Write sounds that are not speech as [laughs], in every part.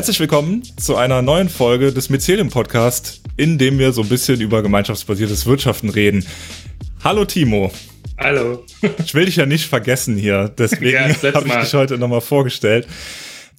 Herzlich willkommen zu einer neuen Folge des Mycelium Podcast, in dem wir so ein bisschen über gemeinschaftsbasiertes Wirtschaften reden. Hallo Timo. Hallo. Ich will dich ja nicht vergessen hier, deswegen [laughs] ja, habe ich dich heute nochmal vorgestellt.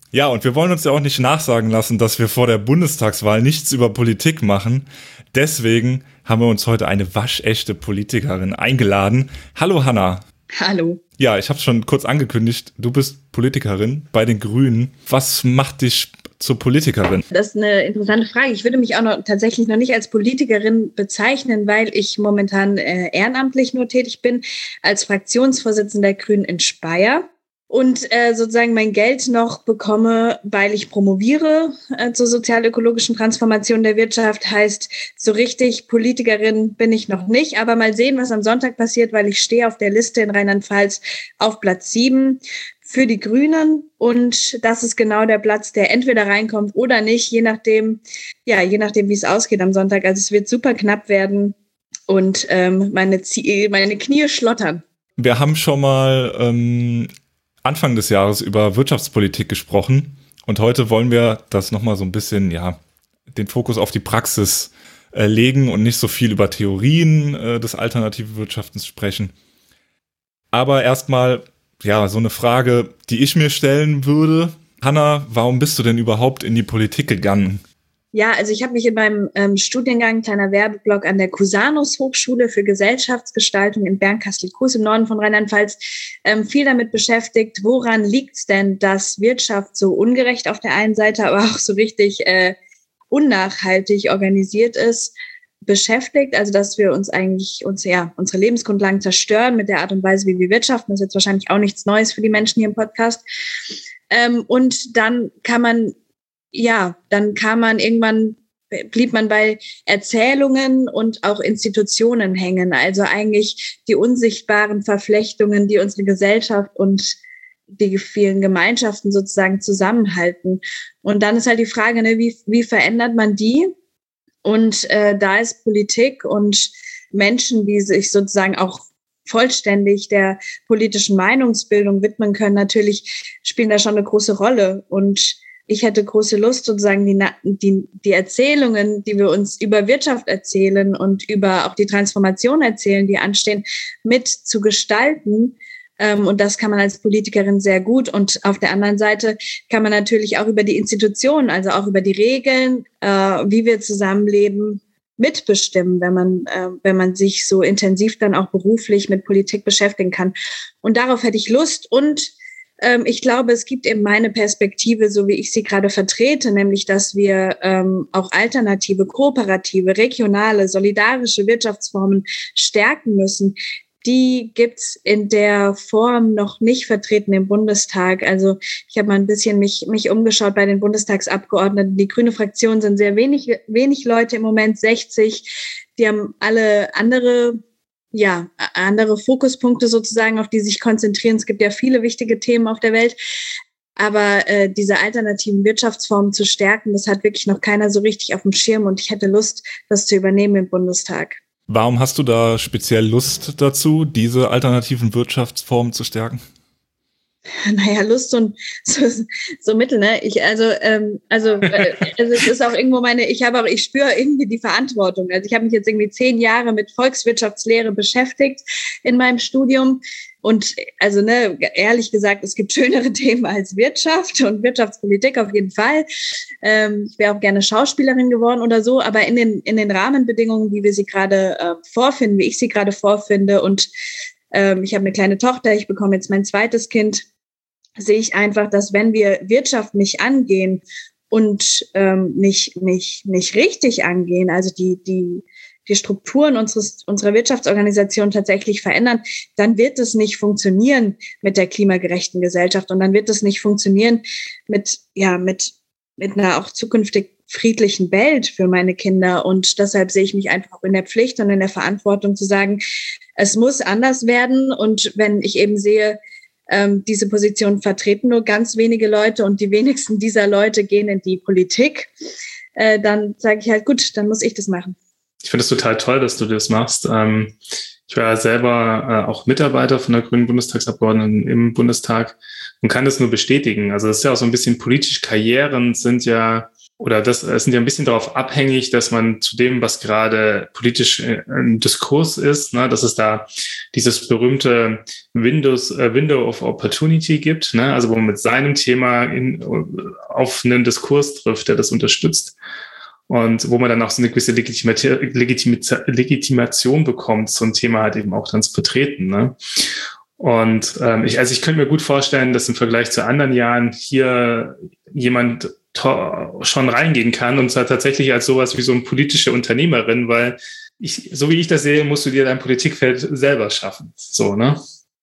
Ja, und wir wollen uns ja auch nicht nachsagen lassen, dass wir vor der Bundestagswahl nichts über Politik machen. Deswegen haben wir uns heute eine waschechte Politikerin eingeladen. Hallo Hanna. Hallo. Ja, ich habe es schon kurz angekündigt. Du bist Politikerin bei den Grünen. Was macht dich zur Politikerin? Das ist eine interessante Frage. Ich würde mich auch noch tatsächlich noch nicht als Politikerin bezeichnen, weil ich momentan äh, ehrenamtlich nur tätig bin als Fraktionsvorsitzender der Grünen in Speyer und äh, sozusagen mein Geld noch bekomme, weil ich promoviere äh, zur sozial-ökologischen Transformation der Wirtschaft. Heißt, so richtig Politikerin bin ich noch nicht, aber mal sehen, was am Sonntag passiert, weil ich stehe auf der Liste in Rheinland-Pfalz auf Platz sieben für die Grünen und das ist genau der Platz, der entweder reinkommt oder nicht, je nachdem, ja, je nachdem, wie es ausgeht am Sonntag. Also es wird super knapp werden und ähm, meine, meine Knie schlottern. Wir haben schon mal ähm, Anfang des Jahres über Wirtschaftspolitik gesprochen und heute wollen wir das nochmal so ein bisschen, ja, den Fokus auf die Praxis äh, legen und nicht so viel über Theorien äh, des alternativen Wirtschaftens sprechen. Aber erstmal, ja, so eine Frage, die ich mir stellen würde. Hanna, warum bist du denn überhaupt in die Politik gegangen? Ja, also ich habe mich in meinem ähm, Studiengang, kleiner Werbeblock an der Cusanus Hochschule für Gesellschaftsgestaltung in Bernkastel-Kues im Norden von Rheinland-Pfalz ähm, viel damit beschäftigt, woran liegt denn, dass Wirtschaft so ungerecht auf der einen Seite, aber [laughs] auch so richtig äh, unnachhaltig organisiert ist, beschäftigt. Also dass wir uns eigentlich uns ja unsere Lebensgrundlagen zerstören mit der Art und Weise, wie wir wirtschaften. Das ist jetzt wahrscheinlich auch nichts Neues für die Menschen hier im Podcast. Ähm, und dann kann man ja, dann kam man irgendwann, blieb man bei Erzählungen und auch Institutionen hängen. Also eigentlich die unsichtbaren Verflechtungen, die unsere Gesellschaft und die vielen Gemeinschaften sozusagen zusammenhalten. Und dann ist halt die Frage, ne, wie, wie verändert man die? Und äh, da ist Politik und Menschen, die sich sozusagen auch vollständig der politischen Meinungsbildung widmen können, natürlich spielen da schon eine große Rolle. Und ich hätte große Lust, sozusagen die, die, die Erzählungen, die wir uns über Wirtschaft erzählen und über auch die Transformation erzählen, die anstehen, mit zu gestalten. Ähm, und das kann man als Politikerin sehr gut. Und auf der anderen Seite kann man natürlich auch über die Institutionen, also auch über die Regeln, äh, wie wir zusammenleben, mitbestimmen, wenn man, äh, wenn man sich so intensiv dann auch beruflich mit Politik beschäftigen kann. Und darauf hätte ich Lust und ähm, ich glaube, es gibt eben meine Perspektive, so wie ich sie gerade vertrete, nämlich, dass wir ähm, auch alternative, kooperative, regionale, solidarische Wirtschaftsformen stärken müssen. Die gibt's in der Form noch nicht vertreten im Bundestag. Also ich habe mal ein bisschen mich, mich umgeschaut bei den Bundestagsabgeordneten. Die grüne Fraktion sind sehr wenig, wenig Leute im Moment, 60. Die haben alle andere ja, andere Fokuspunkte sozusagen, auf die sich konzentrieren. Es gibt ja viele wichtige Themen auf der Welt. Aber äh, diese alternativen Wirtschaftsformen zu stärken, das hat wirklich noch keiner so richtig auf dem Schirm und ich hätte Lust, das zu übernehmen im Bundestag. Warum hast du da speziell Lust dazu, diese alternativen Wirtschaftsformen zu stärken? [laughs] naja, Lust und [laughs] so, so Mittel, ne? Ich, also, ähm, also, äh, also es ist auch irgendwo meine, ich habe auch, ich spüre irgendwie die Verantwortung. Also ich habe mich jetzt irgendwie zehn Jahre mit Volkswirtschaftslehre beschäftigt in meinem Studium. Und also, ne, ehrlich gesagt, es gibt schönere [laughs] Themen als Wirtschaft und Wirtschaftspolitik auf jeden Fall. Ähm, ich wäre auch gerne Schauspielerin geworden oder so, aber in den, in den Rahmenbedingungen, wie wir sie gerade äh, vorfinden, wie ich sie gerade vorfinde und ähm, ich habe eine kleine Tochter, ich bekomme jetzt mein zweites Kind, sehe ich einfach, dass wenn wir Wirtschaft nicht angehen und ähm, nicht, nicht, nicht richtig angehen, also die, die, die Strukturen unseres, unserer Wirtschaftsorganisation tatsächlich verändern, dann wird es nicht funktionieren mit der klimagerechten Gesellschaft und dann wird es nicht funktionieren mit, ja, mit, mit einer auch zukünftig friedlichen Welt für meine Kinder. Und deshalb sehe ich mich einfach in der Pflicht und in der Verantwortung zu sagen, es muss anders werden. Und wenn ich eben sehe, ähm, diese Position vertreten nur ganz wenige Leute und die wenigsten dieser Leute gehen in die Politik, äh, dann sage ich halt, gut, dann muss ich das machen. Ich finde es total toll, dass du das machst. Ähm, Ich war selber äh, auch Mitarbeiter von der Grünen Bundestagsabgeordneten im Bundestag und kann das nur bestätigen. Also das ist ja auch so ein bisschen politisch Karrieren sind ja oder das sind ja ein bisschen darauf abhängig, dass man zu dem, was gerade politisch äh, ein Diskurs ist, ne, dass es da dieses berühmte Windows, äh, Window of Opportunity gibt, ne, also wo man mit seinem Thema in, auf einen Diskurs trifft, der das unterstützt und wo man dann auch so eine gewisse Legitimation bekommt, so ein Thema halt eben auch dann zu vertreten. Ne? Und ähm, ich, also ich könnte mir gut vorstellen, dass im Vergleich zu anderen Jahren hier jemand schon reingehen kann und zwar tatsächlich als sowas wie so eine politische Unternehmerin, weil ich, so wie ich das sehe, musst du dir dein Politikfeld selber schaffen. So, ne?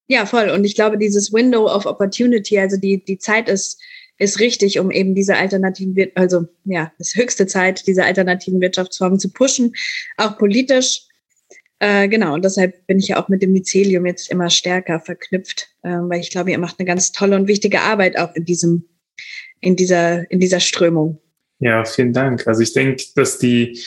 Ja, voll. Und ich glaube, dieses Window of Opportunity, also die, die Zeit ist, ist richtig, um eben diese alternativen, also ja, ist höchste Zeit, diese alternativen Wirtschaftsformen zu pushen, auch politisch. Äh, genau, und deshalb bin ich ja auch mit dem Mycelium jetzt immer stärker verknüpft, äh, weil ich glaube, ihr macht eine ganz tolle und wichtige Arbeit auch in diesem in dieser, in dieser Strömung. Ja, vielen Dank. Also ich denke, dass die,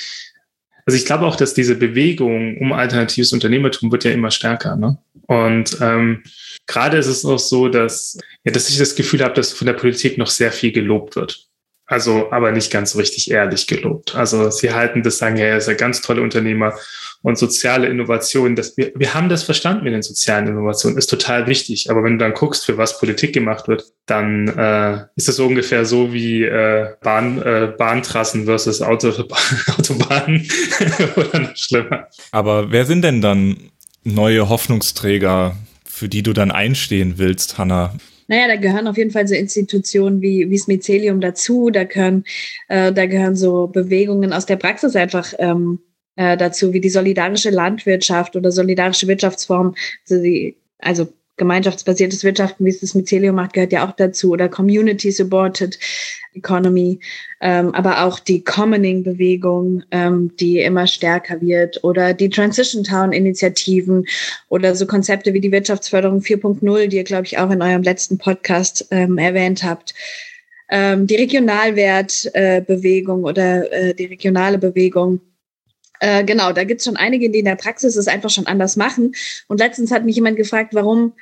also ich glaube auch, dass diese Bewegung um alternatives Unternehmertum wird ja immer stärker. Ne? Und ähm, gerade ist es auch so, dass, ja, dass ich das Gefühl habe, dass von der Politik noch sehr viel gelobt wird. Also aber nicht ganz so richtig ehrlich gelobt. Also sie halten das, sagen, ja, er ist ein ganz toller Unternehmer und soziale Innovation, das, wir, wir haben das verstanden mit den sozialen Innovationen, ist total wichtig. Aber wenn du dann guckst, für was Politik gemacht wird, dann äh, ist so ungefähr so wie äh, Bahn, äh, Bahntrassen versus Auto, [laughs] Autobahnen [laughs] oder noch schlimmer. Aber wer sind denn dann neue Hoffnungsträger, für die du dann einstehen willst, Hanna? Naja, da gehören auf jeden Fall so Institutionen wie, wie das Mycelium dazu, da gehören, äh, da gehören so Bewegungen aus der Praxis einfach ähm, äh, dazu, wie die solidarische Landwirtschaft oder solidarische Wirtschaftsform, also, die, also gemeinschaftsbasiertes Wirtschaften, wie es das Mycelium macht, gehört ja auch dazu, oder Community-Supported Economy, ähm, aber auch die Commoning-Bewegung, ähm, die immer stärker wird, oder die Transition Town-Initiativen oder so Konzepte wie die Wirtschaftsförderung 4.0, die ihr, glaube ich, auch in eurem letzten Podcast ähm, erwähnt habt. Ähm, die Regionalwertbewegung äh, oder äh, die regionale Bewegung äh, genau, da gibt es schon einige, die in der Praxis es einfach schon anders machen. Und letztens hat mich jemand gefragt, warum,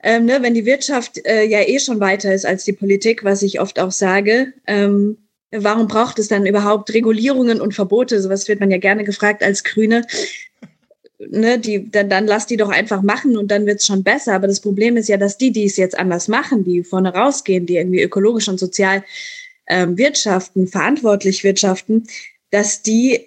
ähm, ne, wenn die Wirtschaft äh, ja eh schon weiter ist als die Politik, was ich oft auch sage, ähm, warum braucht es dann überhaupt Regulierungen und Verbote? Sowas wird man ja gerne gefragt als Grüne. Ne, die, dann, dann lass die doch einfach machen und dann wird's schon besser. Aber das Problem ist ja, dass die, die es jetzt anders machen, die vorne rausgehen, die irgendwie ökologisch und sozial ähm, wirtschaften, verantwortlich wirtschaften, dass die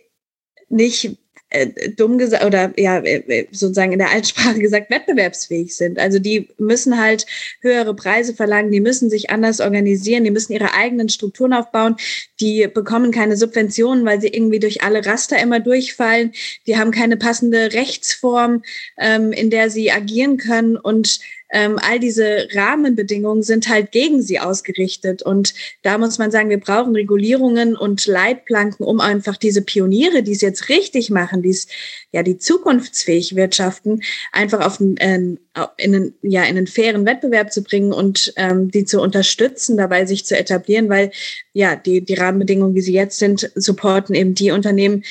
nicht äh, dumm gesagt oder ja äh, äh, sozusagen in der Altsprache gesagt wettbewerbsfähig sind. Also die müssen halt höhere Preise verlangen, die müssen sich anders organisieren, die müssen ihre eigenen Strukturen aufbauen, die bekommen keine Subventionen, weil sie irgendwie durch alle Raster immer durchfallen, die haben keine passende Rechtsform, ähm, in der sie agieren können und ähm, all diese Rahmenbedingungen sind halt gegen sie ausgerichtet. Und da muss man sagen, wir brauchen Regulierungen und Leitplanken, um einfach diese Pioniere, die es jetzt richtig machen, die es ja die zukunftsfähig wirtschaften, einfach auf äh, in einen, ja, in einen fairen Wettbewerb zu bringen und ähm, die zu unterstützen, dabei sich zu etablieren, weil ja die, die Rahmenbedingungen, wie sie jetzt sind, supporten eben die Unternehmen,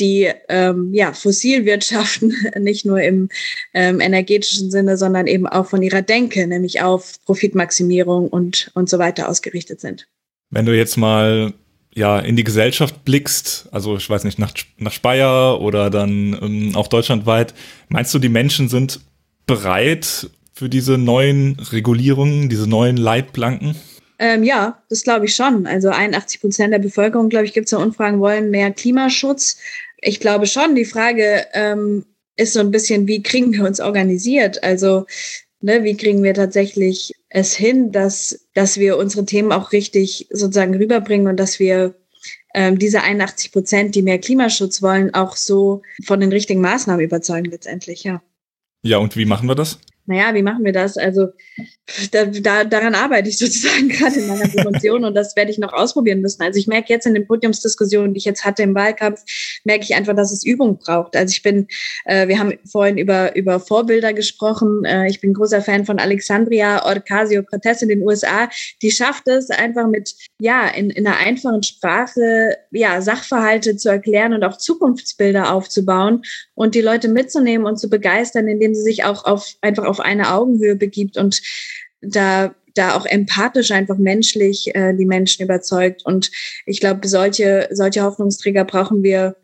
die ähm, ja, fossil wirtschaften, [laughs] nicht nur im ähm, energetischen Sinne, sondern eben auch von ihrer Denke, nämlich auf Profitmaximierung und, und so weiter ausgerichtet sind. Wenn du jetzt mal ja in die Gesellschaft blickst, also ich weiß nicht, nach, nach Speyer oder dann ähm, auch deutschlandweit, meinst du, die Menschen sind bereit für diese neuen Regulierungen, diese neuen Leitplanken? Ähm, ja, das glaube ich schon. Also 81 Prozent der Bevölkerung, glaube ich, gibt es ja Umfragen, wollen mehr Klimaschutz ich glaube schon, die Frage ähm, ist so ein bisschen, wie kriegen wir uns organisiert? Also, ne, wie kriegen wir tatsächlich es hin, dass, dass wir unsere Themen auch richtig sozusagen rüberbringen und dass wir ähm, diese 81 Prozent, die mehr Klimaschutz wollen, auch so von den richtigen Maßnahmen überzeugen letztendlich, ja. Ja, und wie machen wir das? naja, wie machen wir das? Also da, da, daran arbeite ich sozusagen [laughs] gerade in meiner Promotion und das werde ich noch ausprobieren müssen. Also ich merke jetzt in den Podiumsdiskussionen, die ich jetzt hatte im Wahlkampf, merke ich einfach, dass es Übung braucht. Also ich bin, äh, wir haben vorhin über, über Vorbilder gesprochen. Äh, ich bin großer Fan von Alexandria Ocasio-Cortez in den USA. Die schafft es einfach mit, ja, in, in einer einfachen Sprache, ja, Sachverhalte zu erklären und auch Zukunftsbilder aufzubauen und die Leute mitzunehmen und zu begeistern, indem sie sich auch auf, einfach auf eine Augenhöhe begibt und da da auch empathisch einfach menschlich äh, die Menschen überzeugt. Und ich glaube, solche, solche Hoffnungsträger brauchen wir,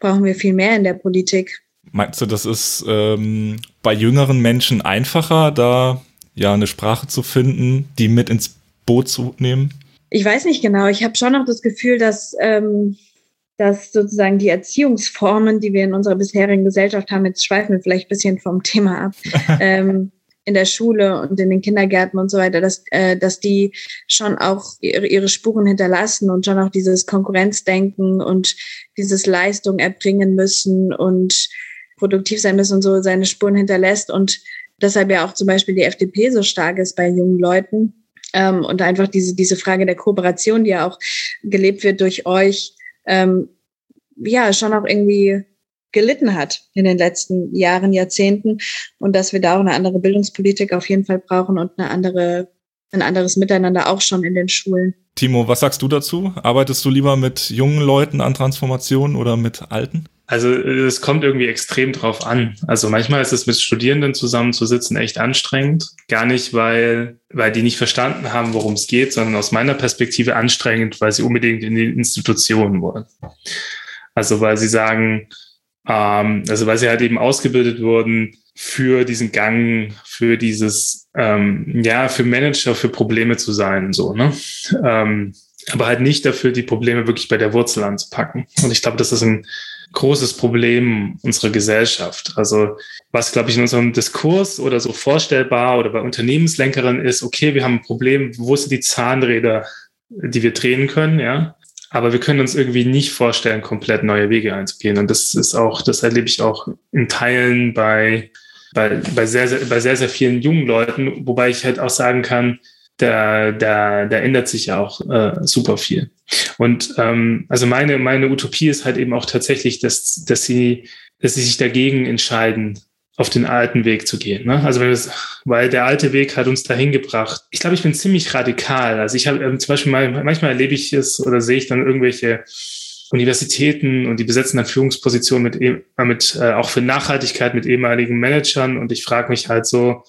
brauchen wir viel mehr in der Politik. Meinst du, das ist ähm, bei jüngeren Menschen einfacher, da ja eine Sprache zu finden, die mit ins Boot zu nehmen? Ich weiß nicht genau. Ich habe schon noch das Gefühl, dass, ähm, dass sozusagen die Erziehungsformen, die wir in unserer bisherigen Gesellschaft haben, jetzt schweifen wir vielleicht ein bisschen vom Thema ab, [laughs] ähm, in der Schule und in den Kindergärten und so weiter, dass, äh, dass die schon auch ihre, ihre Spuren hinterlassen und schon auch dieses Konkurrenzdenken und dieses Leistung erbringen müssen und produktiv sein müssen und so seine Spuren hinterlässt und deshalb ja auch zum Beispiel die FDP so stark ist bei jungen Leuten. Ähm, und einfach diese, diese Frage der Kooperation, die ja auch gelebt wird durch euch, ähm, ja, schon auch irgendwie gelitten hat in den letzten Jahren, Jahrzehnten und dass wir da auch eine andere Bildungspolitik auf jeden Fall brauchen und eine andere, ein anderes Miteinander auch schon in den Schulen. Timo, was sagst du dazu? Arbeitest du lieber mit jungen Leuten an Transformationen oder mit alten? Also es kommt irgendwie extrem drauf an. Also manchmal ist es mit Studierenden zusammenzusitzen echt anstrengend. Gar nicht, weil, weil die nicht verstanden haben, worum es geht, sondern aus meiner Perspektive anstrengend, weil sie unbedingt in die Institutionen wollen. Also weil sie sagen, ähm, also weil sie halt eben ausgebildet wurden für diesen Gang, für dieses, ähm, ja, für Manager, für Probleme zu sein, so, ne? Ähm, aber halt nicht dafür, die Probleme wirklich bei der Wurzel anzupacken. Und ich glaube, das ist ein großes Problem unserer Gesellschaft. Also was, glaube ich, in unserem Diskurs oder so vorstellbar oder bei Unternehmenslenkerinnen ist, okay, wir haben ein Problem, wo sind die Zahnräder, die wir drehen können, ja? Aber wir können uns irgendwie nicht vorstellen, komplett neue Wege einzugehen. Und das ist auch, das erlebe ich auch in Teilen bei, bei, bei, sehr, sehr, bei sehr, sehr vielen jungen Leuten, wobei ich halt auch sagen kann, da, da, da ändert sich ja auch äh, super viel. Und ähm, also meine, meine Utopie ist halt eben auch tatsächlich, dass, dass sie, dass sie sich dagegen entscheiden, auf den alten Weg zu gehen. Ne? Also wenn weil der alte Weg hat uns dahin gebracht. Ich glaube, ich bin ziemlich radikal. Also ich habe ähm, zum Beispiel mal, manchmal erlebe ich es oder sehe ich dann irgendwelche Universitäten und die besetzen dann Führungspositionen mit, e, mit äh, auch für Nachhaltigkeit mit ehemaligen Managern und ich frage mich halt so,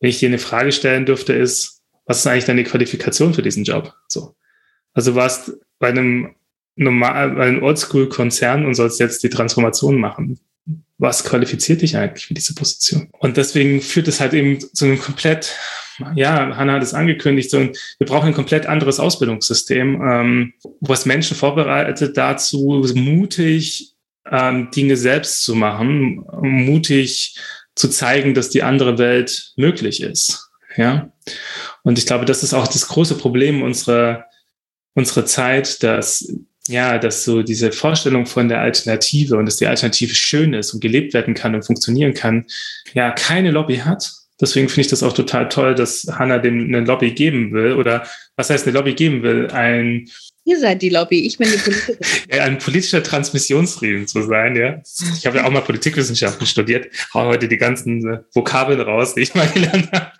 wenn ich dir eine Frage stellen dürfte, ist, was ist eigentlich deine Qualifikation für diesen Job? So. Also warst bei einem normal, bei einem Oldschool-Konzern und sollst jetzt die Transformation machen was qualifiziert dich eigentlich für diese Position? Und deswegen führt es halt eben zu einem komplett, ja, Hannah hat es angekündigt, so ein, wir brauchen ein komplett anderes Ausbildungssystem, ähm, was Menschen vorbereitet dazu, mutig ähm, Dinge selbst zu machen, mutig zu zeigen, dass die andere Welt möglich ist. Ja. Und ich glaube, das ist auch das große Problem unserer, unserer Zeit, dass ja, dass so diese Vorstellung von der Alternative und dass die Alternative schön ist und gelebt werden kann und funktionieren kann, ja, keine Lobby hat. Deswegen finde ich das auch total toll, dass Hannah dem eine Lobby geben will oder was heißt eine Lobby geben will? Ein Ihr seid die Lobby, ich bin die Politikerin. [laughs] ein politischer Transmissionsriemen zu sein, ja. Ich habe ja auch mal Politikwissenschaften studiert, hau heute die ganzen äh, Vokabeln raus, die ich mal gelernt habe.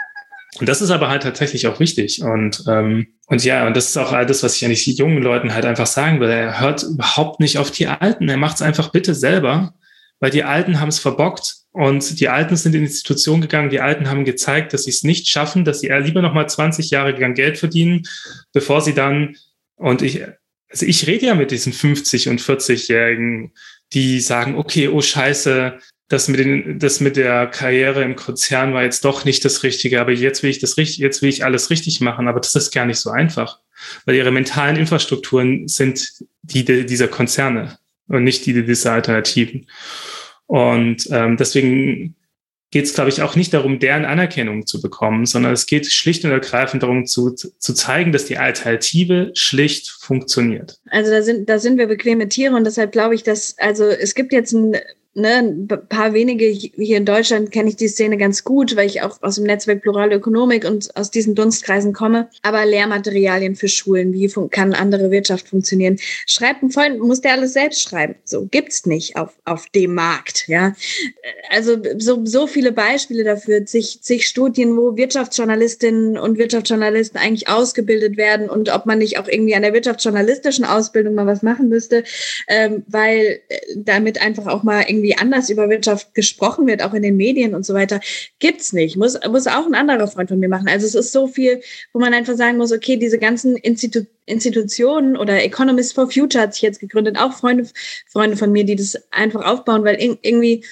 Und das ist aber halt tatsächlich auch wichtig. Und, ähm, und ja, und das ist auch all das, was ich an die jungen Leuten halt einfach sagen will. Er hört überhaupt nicht auf die Alten. Er macht es einfach bitte selber, weil die Alten haben es verbockt. Und die Alten sind in die Institution gegangen. Die Alten haben gezeigt, dass sie es nicht schaffen, dass sie lieber nochmal 20 Jahre lang Geld verdienen, bevor sie dann, und ich, also ich rede ja mit diesen 50 und 40-Jährigen, die sagen, okay, oh Scheiße, das mit, den, das mit der Karriere im Konzern war jetzt doch nicht das Richtige, aber jetzt will ich das richtig, jetzt will ich alles richtig machen, aber das ist gar nicht so einfach, weil ihre mentalen Infrastrukturen sind die dieser Konzerne und nicht die dieser Alternativen. Und ähm, deswegen geht es, glaube ich, auch nicht darum, deren Anerkennung zu bekommen, sondern es geht schlicht und ergreifend darum, zu, zu zeigen, dass die Alternative schlicht funktioniert. Also da sind, da sind wir bequeme Tiere und deshalb glaube ich, dass, also es gibt jetzt ein ne, ein paar wenige hier in Deutschland kenne ich die Szene ganz gut, weil ich auch aus dem Netzwerk Plurale Ökonomik und aus diesen Dunstkreisen komme. Aber Lehrmaterialien für Schulen, wie kann andere Wirtschaft funktionieren? Schreibt ein Freund, muss der alles selbst schreiben. So gibt's nicht auf, auf dem Markt, ja. Also so, so viele Beispiele dafür, zig, zig Studien, wo Wirtschaftsjournalistinnen und Wirtschaftsjournalisten eigentlich ausgebildet werden und ob man nicht auch irgendwie an der wirtschaftsjournalistischen Ausbildung mal was machen müsste, ähm, weil äh, damit einfach auch mal irgendwie irgendwie anders über Wirtschaft gesprochen wird, auch in den Medien und so weiter, gibt's nicht. Muss, muss auch ein anderer Freund von mir machen. Also es ist so viel, wo man einfach sagen muss, okay, diese ganzen Institu Institutionen oder Economist for Future hat sich jetzt gegründet, auch Freunde, Freunde von mir, die das einfach aufbauen, weil irgendwie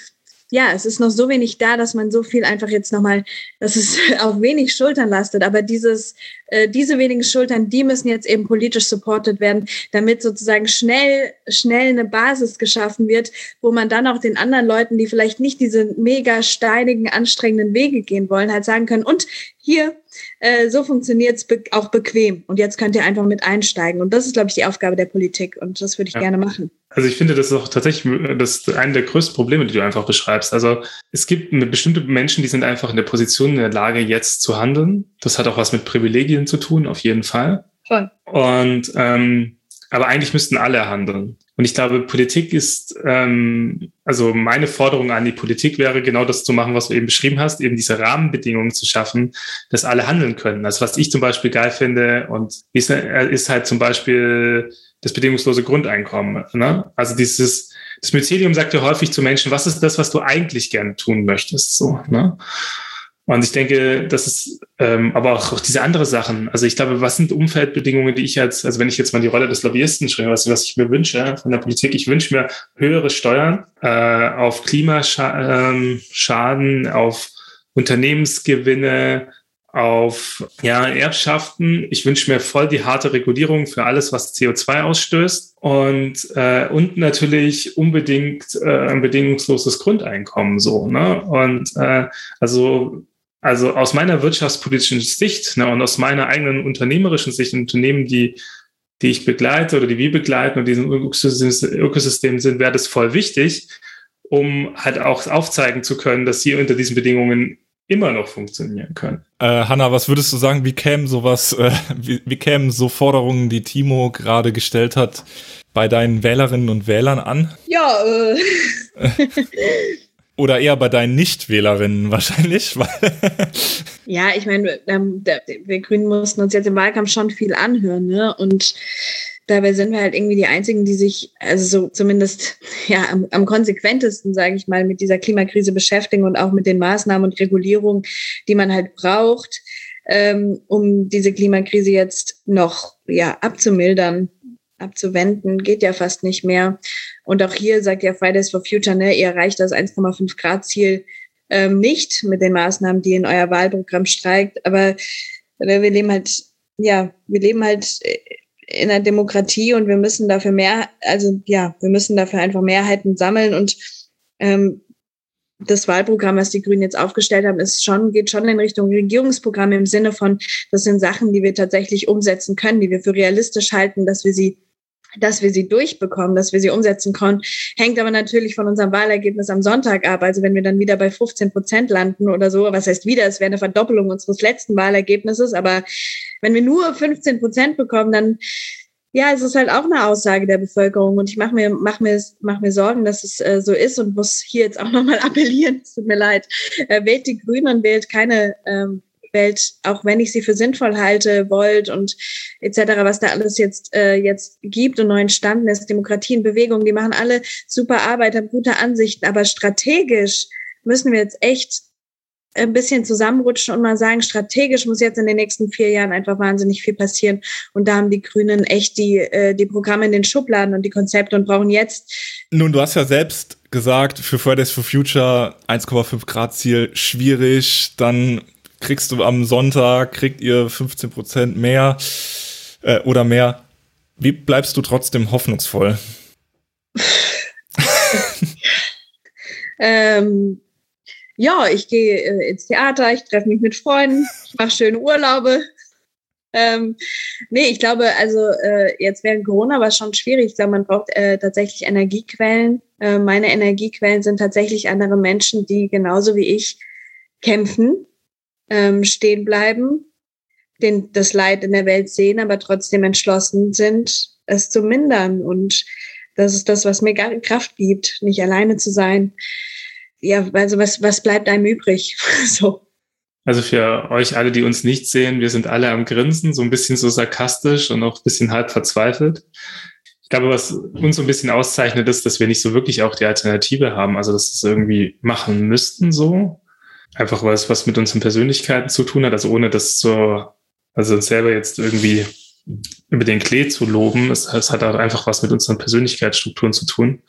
ja, es ist noch so wenig da, dass man so viel einfach jetzt nochmal, dass es [laughs] auf wenig Schultern lastet. Aber dieses, äh, diese wenigen Schultern, die müssen jetzt eben politisch supported werden, damit sozusagen schnell, schnell eine Basis geschaffen wird, wo man dann auch den anderen Leuten, die vielleicht nicht diese mega steinigen, anstrengenden Wege gehen wollen, halt sagen können, und hier, äh, so funktioniert es be auch bequem. Und jetzt könnt ihr einfach mit einsteigen. Und das ist, glaube ich, die Aufgabe der Politik. Und das würde ich ja. gerne machen. Also ich finde, das ist auch tatsächlich das ist eine der größten Probleme, die du einfach beschreibst. Also es gibt bestimmte Menschen, die sind einfach in der Position, in der Lage, jetzt zu handeln. Das hat auch was mit Privilegien zu tun, auf jeden Fall. Voll. Und ähm, aber eigentlich müssten alle handeln. Und ich glaube, Politik ist, ähm, also meine Forderung an die Politik wäre, genau das zu machen, was du eben beschrieben hast, eben diese Rahmenbedingungen zu schaffen, dass alle handeln können. Also was ich zum Beispiel geil finde und ist, ist halt zum Beispiel das bedingungslose Grundeinkommen. Ne? Also dieses, das Mycelium sagt ja häufig zu Menschen, was ist das, was du eigentlich gerne tun möchtest? So, ne? Und ich denke, das ist ähm, aber auch, auch diese andere Sachen. Also ich glaube, was sind Umfeldbedingungen, die ich als, also wenn ich jetzt mal die Rolle des Lobbyisten schreibe, was, was ich mir wünsche von der Politik, ich wünsche mir höhere Steuern äh, auf Klimaschaden, ähm, auf Unternehmensgewinne, auf ja, Erbschaften. Ich wünsche mir voll die harte Regulierung für alles, was CO2 ausstößt und äh, und natürlich unbedingt äh, ein bedingungsloses Grundeinkommen so ne und äh, also also aus meiner wirtschaftspolitischen Sicht ne, und aus meiner eigenen unternehmerischen Sicht, Unternehmen, die, die ich begleite oder die wir begleiten und diesen Ökosystem sind, wäre das voll wichtig, um halt auch aufzeigen zu können, dass sie unter diesen Bedingungen immer noch funktionieren können. Äh, Hanna, was würdest du sagen, wie kämen sowas, äh, wie, wie kämen so Forderungen, die Timo gerade gestellt hat, bei deinen Wählerinnen und Wählern an? Ja, äh. [laughs] [laughs] Oder eher bei deinen Nichtwählerinnen wahrscheinlich. [laughs] ja, ich meine, ähm, wir Grünen mussten uns jetzt im Wahlkampf schon viel anhören, ne? Und dabei sind wir halt irgendwie die einzigen, die sich, also so zumindest ja am, am konsequentesten, sage ich mal, mit dieser Klimakrise beschäftigen und auch mit den Maßnahmen und Regulierungen, die man halt braucht, ähm, um diese Klimakrise jetzt noch ja abzumildern abzuwenden, geht ja fast nicht mehr. Und auch hier sagt ja Fridays for Future, ne, ihr erreicht das 1,5 Grad Ziel ähm, nicht mit den Maßnahmen, die in euer Wahlprogramm streikt. Aber wir leben halt, ja, wir leben halt äh, in einer Demokratie und wir müssen dafür mehr, also ja, wir müssen dafür einfach Mehrheiten sammeln und ähm, das Wahlprogramm, was die Grünen jetzt aufgestellt haben, ist schon, geht schon in Richtung Regierungsprogramm im Sinne von, das sind Sachen, die wir tatsächlich umsetzen können, die wir für realistisch halten, dass wir sie dass wir sie durchbekommen, dass wir sie umsetzen können, hängt aber natürlich von unserem Wahlergebnis am Sonntag ab. Also wenn wir dann wieder bei 15 Prozent landen oder so, was heißt wieder, es wäre eine Verdoppelung unseres letzten Wahlergebnisses, aber wenn wir nur 15 Prozent bekommen, dann ja, es ist halt auch eine Aussage der Bevölkerung. Und ich mache mir, mach mir, mach mir Sorgen, dass es äh, so ist und muss hier jetzt auch nochmal [laughs] appellieren, es tut mir leid, äh, wählt die Grünen wählt keine ähm, Welt, auch wenn ich sie für sinnvoll halte, Volt und etc., was da alles jetzt, äh, jetzt gibt und neu entstanden ist, Demokratien, Bewegungen, die machen alle super Arbeit, haben gute Ansichten, aber strategisch müssen wir jetzt echt ein bisschen zusammenrutschen und mal sagen, strategisch muss jetzt in den nächsten vier Jahren einfach wahnsinnig viel passieren. Und da haben die Grünen echt die, äh, die Programme in den Schubladen und die Konzepte und brauchen jetzt. Nun, du hast ja selbst gesagt, für Fridays for Future 1,5 Grad Ziel schwierig, dann kriegst du am Sonntag, kriegt ihr 15 Prozent mehr äh, oder mehr. Wie bleibst du trotzdem hoffnungsvoll? ähm, ja, ich gehe äh, ins Theater, ich treffe mich mit Freunden, ich mache schöne Urlaube. ähm, nee, ich glaube, also äh, jetzt während Corona war es schon schwierig. Ich glaube, man braucht äh, tatsächlich Energiequellen. Äh, meine Energiequellen sind tatsächlich andere Menschen, die genauso wie ich kämpfen, ähm, stehen bleiben, den, das Leid in der Welt sehen, aber trotzdem entschlossen sind, es zu mindern. Und das ist das, was mir Kraft gibt, nicht alleine zu sein. Ja, also was, was bleibt einem übrig? [laughs] so. Also für euch alle, die uns nicht sehen, wir sind alle am Grinsen, so ein bisschen so sarkastisch und auch ein bisschen halb verzweifelt. Ich glaube, was uns so ein bisschen auszeichnet, ist, dass wir nicht so wirklich auch die Alternative haben. Also, dass wir es irgendwie machen müssten, so. Einfach was, was mit unseren Persönlichkeiten zu tun hat. Also, ohne das so, also uns selber jetzt irgendwie über den Klee zu loben. Es, es hat auch einfach was mit unseren Persönlichkeitsstrukturen zu tun.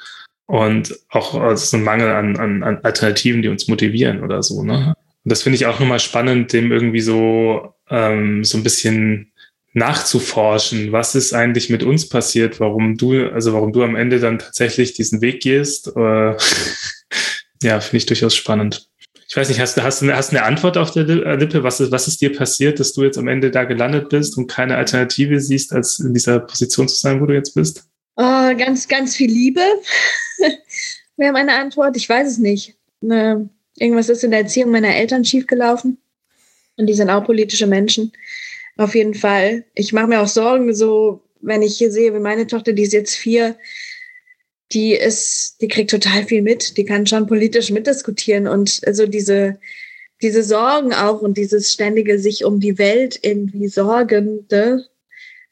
Und auch also ein Mangel an, an, an Alternativen, die uns motivieren oder so. Ne? Und das finde ich auch nochmal spannend, dem irgendwie so, ähm, so ein bisschen nachzuforschen, was ist eigentlich mit uns passiert, warum du, also warum du am Ende dann tatsächlich diesen Weg gehst. Äh, [laughs] ja, finde ich durchaus spannend. Ich weiß nicht, hast, du hast, hast eine Antwort auf der äh, Lippe? Was ist, was ist dir passiert, dass du jetzt am Ende da gelandet bist und keine Alternative siehst, als in dieser Position zu sein, wo du jetzt bist? Oh, ganz, ganz viel Liebe [laughs] wäre meine Antwort. Ich weiß es nicht. Ne, Irgendwas ist in der Erziehung meiner Eltern schiefgelaufen. Und die sind auch politische Menschen. Auf jeden Fall. Ich mache mir auch Sorgen, so, wenn ich hier sehe, wie meine Tochter, die ist jetzt vier, die ist, die kriegt total viel mit. Die kann schon politisch mitdiskutieren. Und also diese, diese Sorgen auch und dieses ständige sich um die Welt irgendwie Sorgende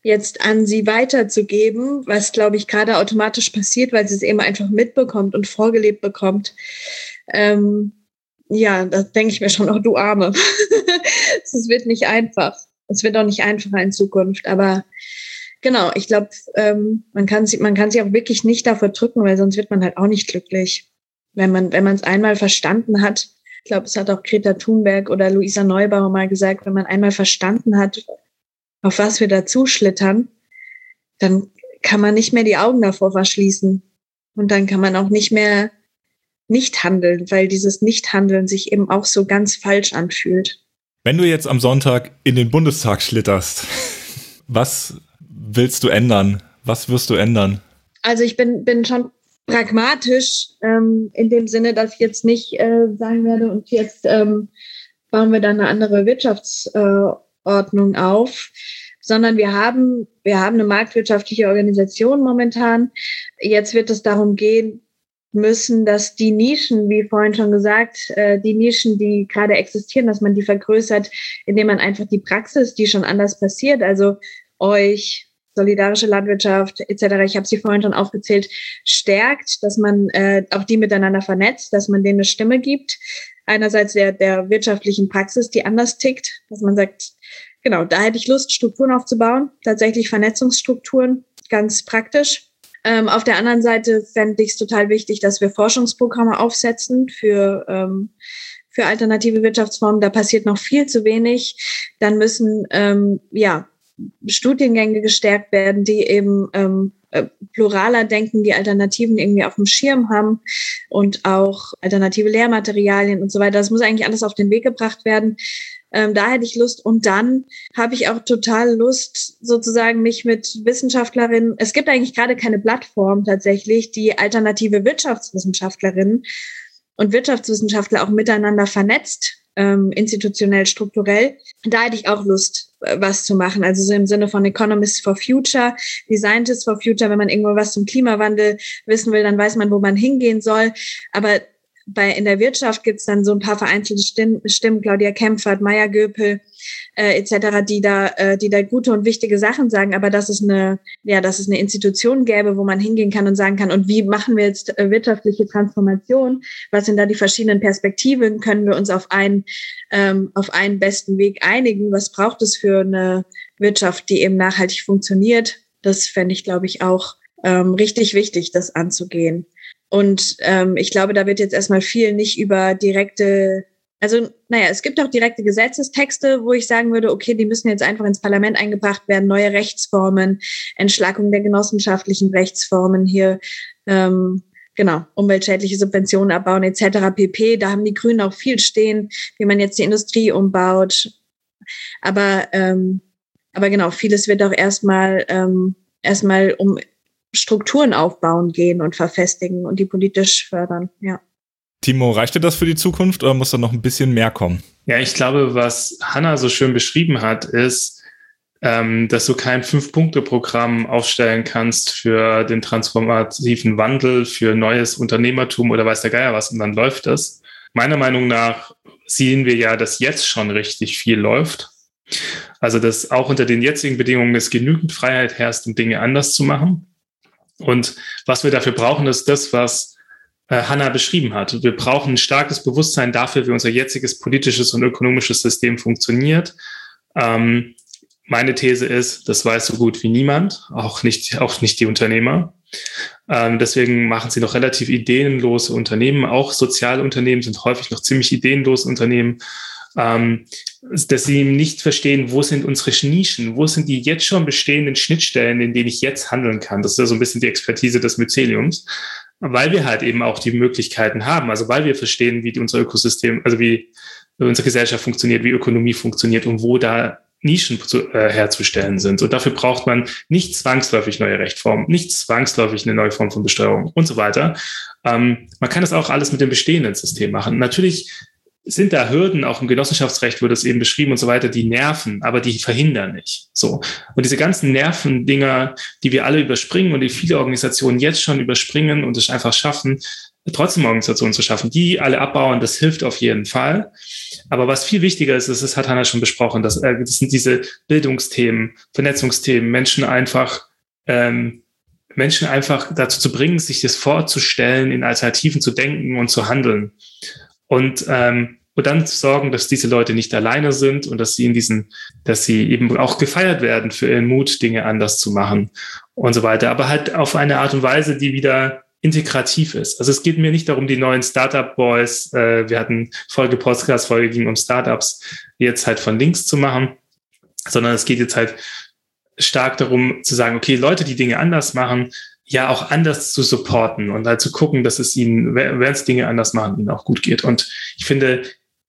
jetzt an sie weiterzugeben, was glaube ich gerade automatisch passiert, weil sie es eben einfach mitbekommt und vorgelebt bekommt. Ähm, ja, da denke ich mir schon, auch oh, du Arme. [laughs] Es wird nicht einfach. Es wird auch nicht einfacher in Zukunft. Aber genau, ich glaube, ähm, man kann sich, man kann sich auch wirklich nicht davor drücken, weil sonst wird man halt auch nicht glücklich. Wenn man, wenn man es einmal verstanden hat, ich glaube, es hat auch Greta Thunberg oder Luisa Neubauer mal gesagt, wenn man einmal verstanden hat, auf was wir dazu schlittern, dann kann man nicht mehr die Augen davor verschließen. Und dann kann man auch nicht mehr nicht handeln, weil dieses Nichthandeln sich eben auch so ganz falsch anfühlt. Wenn du jetzt am Sonntag in den Bundestag schlitterst, [laughs] was willst du ändern? Was wirst du ändern? Also ich bin, bin schon pragmatisch ähm, in dem Sinne, dass ich jetzt nicht äh, sagen werde, und jetzt ähm, bauen wir dann eine andere Wirtschaftsordnung äh, auf, sondern wir haben, wir haben eine marktwirtschaftliche Organisation momentan. Jetzt wird es darum gehen, müssen, dass die Nischen, wie vorhin schon gesagt, äh, die Nischen, die gerade existieren, dass man die vergrößert, indem man einfach die Praxis, die schon anders passiert, also euch, solidarische Landwirtschaft etc., ich habe sie vorhin schon aufgezählt, stärkt, dass man äh, auch die miteinander vernetzt, dass man denen eine Stimme gibt. Einerseits der, der wirtschaftlichen Praxis, die anders tickt, dass man sagt, genau, da hätte ich Lust, Strukturen aufzubauen, tatsächlich Vernetzungsstrukturen, ganz praktisch ähm, auf der anderen Seite fände ich es total wichtig, dass wir Forschungsprogramme aufsetzen für, ähm, für alternative Wirtschaftsformen. Da passiert noch viel zu wenig. Dann müssen ähm, ja Studiengänge gestärkt werden, die eben ähm, äh, pluraler denken, die Alternativen irgendwie auf dem Schirm haben und auch alternative Lehrmaterialien und so weiter. Das muss eigentlich alles auf den Weg gebracht werden. Ähm, da hätte ich Lust. Und dann habe ich auch total Lust, sozusagen mich mit Wissenschaftlerinnen, es gibt eigentlich gerade keine Plattform tatsächlich, die alternative Wirtschaftswissenschaftlerinnen und Wirtschaftswissenschaftler auch miteinander vernetzt, ähm, institutionell, strukturell. Da hätte ich auch Lust, was zu machen. Also so im Sinne von Economists for Future, die Scientists for Future, wenn man irgendwo was zum Klimawandel wissen will, dann weiß man, wo man hingehen soll. Aber bei, in der Wirtschaft gibt es dann so ein paar vereinzelte Stimmen, Stimmen Claudia Kempfert, Maya Göpel äh, etc., die da, äh, die da gute und wichtige Sachen sagen, aber dass es eine, ja, dass es eine Institution gäbe, wo man hingehen kann und sagen kann, und wie machen wir jetzt äh, wirtschaftliche Transformation? Was sind da die verschiedenen Perspektiven? Können wir uns auf einen, ähm, auf einen besten Weg einigen? Was braucht es für eine Wirtschaft, die eben nachhaltig funktioniert? Das fände ich, glaube ich, auch ähm, richtig wichtig, das anzugehen. Und ähm, ich glaube, da wird jetzt erstmal viel nicht über direkte, also naja, es gibt auch direkte Gesetzestexte, wo ich sagen würde, okay, die müssen jetzt einfach ins Parlament eingebracht werden, neue Rechtsformen, Entschlackung der genossenschaftlichen Rechtsformen hier, ähm, genau, umweltschädliche Subventionen abbauen etc. pp. Da haben die Grünen auch viel stehen, wie man jetzt die Industrie umbaut. Aber ähm, aber genau, vieles wird auch erstmal ähm, erstmal um Strukturen aufbauen gehen und verfestigen und die politisch fördern, ja. Timo, reicht dir das für die Zukunft oder muss da noch ein bisschen mehr kommen? Ja, ich glaube, was Hanna so schön beschrieben hat, ist, ähm, dass du kein Fünf-Punkte-Programm aufstellen kannst für den transformativen Wandel, für neues Unternehmertum oder weiß der Geier was und dann läuft das. Meiner Meinung nach sehen wir ja, dass jetzt schon richtig viel läuft. Also, dass auch unter den jetzigen Bedingungen es genügend Freiheit herrscht, um Dinge anders zu machen. Und was wir dafür brauchen, ist das, was äh, Hanna beschrieben hat. Wir brauchen ein starkes Bewusstsein dafür, wie unser jetziges politisches und ökonomisches System funktioniert. Ähm, meine These ist, das weiß so gut wie niemand, auch nicht, auch nicht die Unternehmer. Ähm, deswegen machen sie noch relativ ideenlose Unternehmen. Auch Sozialunternehmen sind häufig noch ziemlich ideenlose Unternehmen. Ähm, dass sie nicht verstehen, wo sind unsere Nischen, wo sind die jetzt schon bestehenden Schnittstellen, in denen ich jetzt handeln kann. Das ist ja so ein bisschen die Expertise des Myceliums weil wir halt eben auch die Möglichkeiten haben, also weil wir verstehen, wie unser Ökosystem, also wie unsere Gesellschaft funktioniert, wie Ökonomie funktioniert und wo da Nischen zu, äh, herzustellen sind. Und dafür braucht man nicht zwangsläufig neue Rechtformen, nicht zwangsläufig eine neue Form von Besteuerung und so weiter. Ähm, man kann das auch alles mit dem bestehenden System machen. Natürlich sind da Hürden, auch im Genossenschaftsrecht wurde es eben beschrieben und so weiter, die nerven, aber die verhindern nicht. So. Und diese ganzen Nervendinger, die wir alle überspringen und die viele Organisationen jetzt schon überspringen und es einfach schaffen, trotzdem Organisationen zu schaffen, die alle abbauen, das hilft auf jeden Fall. Aber was viel wichtiger ist, das hat Hannah schon besprochen, das, äh, das sind diese Bildungsthemen, Vernetzungsthemen, Menschen einfach, ähm, Menschen einfach dazu zu bringen, sich das vorzustellen, in Alternativen zu denken und zu handeln und ähm, und dann sorgen, dass diese Leute nicht alleine sind und dass sie in diesen, dass sie eben auch gefeiert werden für ihren Mut, Dinge anders zu machen und so weiter. Aber halt auf eine Art und Weise, die wieder integrativ ist. Also es geht mir nicht darum, die neuen Startup Boys, äh, wir hatten Folge Podcast, Folge ging um Startups, jetzt halt von links zu machen, sondern es geht jetzt halt stark darum zu sagen, okay, Leute, die Dinge anders machen, ja auch anders zu supporten und halt zu gucken, dass es ihnen, während es Dinge anders machen, ihnen auch gut geht. Und ich finde,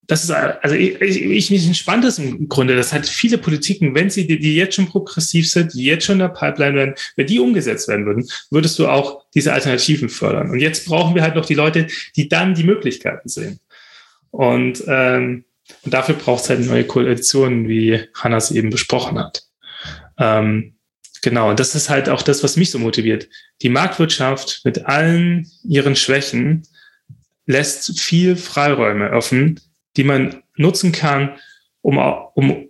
das ist, also ich, ich, ich entspannt das im Grunde, dass halt viele Politiken, wenn sie, die, die jetzt schon progressiv sind, die jetzt schon in der Pipeline werden, wenn die umgesetzt werden würden, würdest du auch diese Alternativen fördern. Und jetzt brauchen wir halt noch die Leute, die dann die Möglichkeiten sehen. Und, ähm, und dafür braucht es halt neue Koalitionen, wie Hannas eben besprochen hat. Ähm, Genau, und das ist halt auch das, was mich so motiviert. Die Marktwirtschaft mit allen ihren Schwächen lässt viel Freiräume offen, die man nutzen kann, um, um,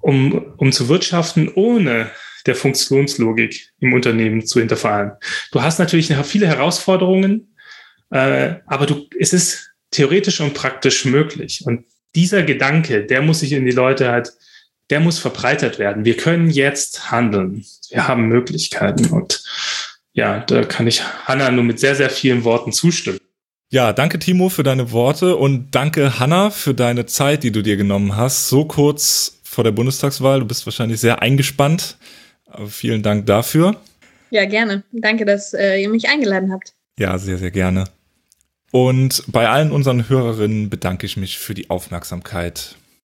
um, um zu wirtschaften, ohne der Funktionslogik im Unternehmen zu hinterfallen. Du hast natürlich viele Herausforderungen, äh, aber du, es ist theoretisch und praktisch möglich. Und dieser Gedanke, der muss sich in die Leute halt der muss verbreitert werden. Wir können jetzt handeln. Wir haben Möglichkeiten und ja, da kann ich Hanna nur mit sehr, sehr vielen Worten zustimmen. Ja, danke Timo für deine Worte und danke Hanna für deine Zeit, die du dir genommen hast. So kurz vor der Bundestagswahl. Du bist wahrscheinlich sehr eingespannt. Aber vielen Dank dafür. Ja, gerne. Danke, dass äh, ihr mich eingeladen habt. Ja, sehr, sehr gerne. Und bei allen unseren Hörerinnen bedanke ich mich für die Aufmerksamkeit.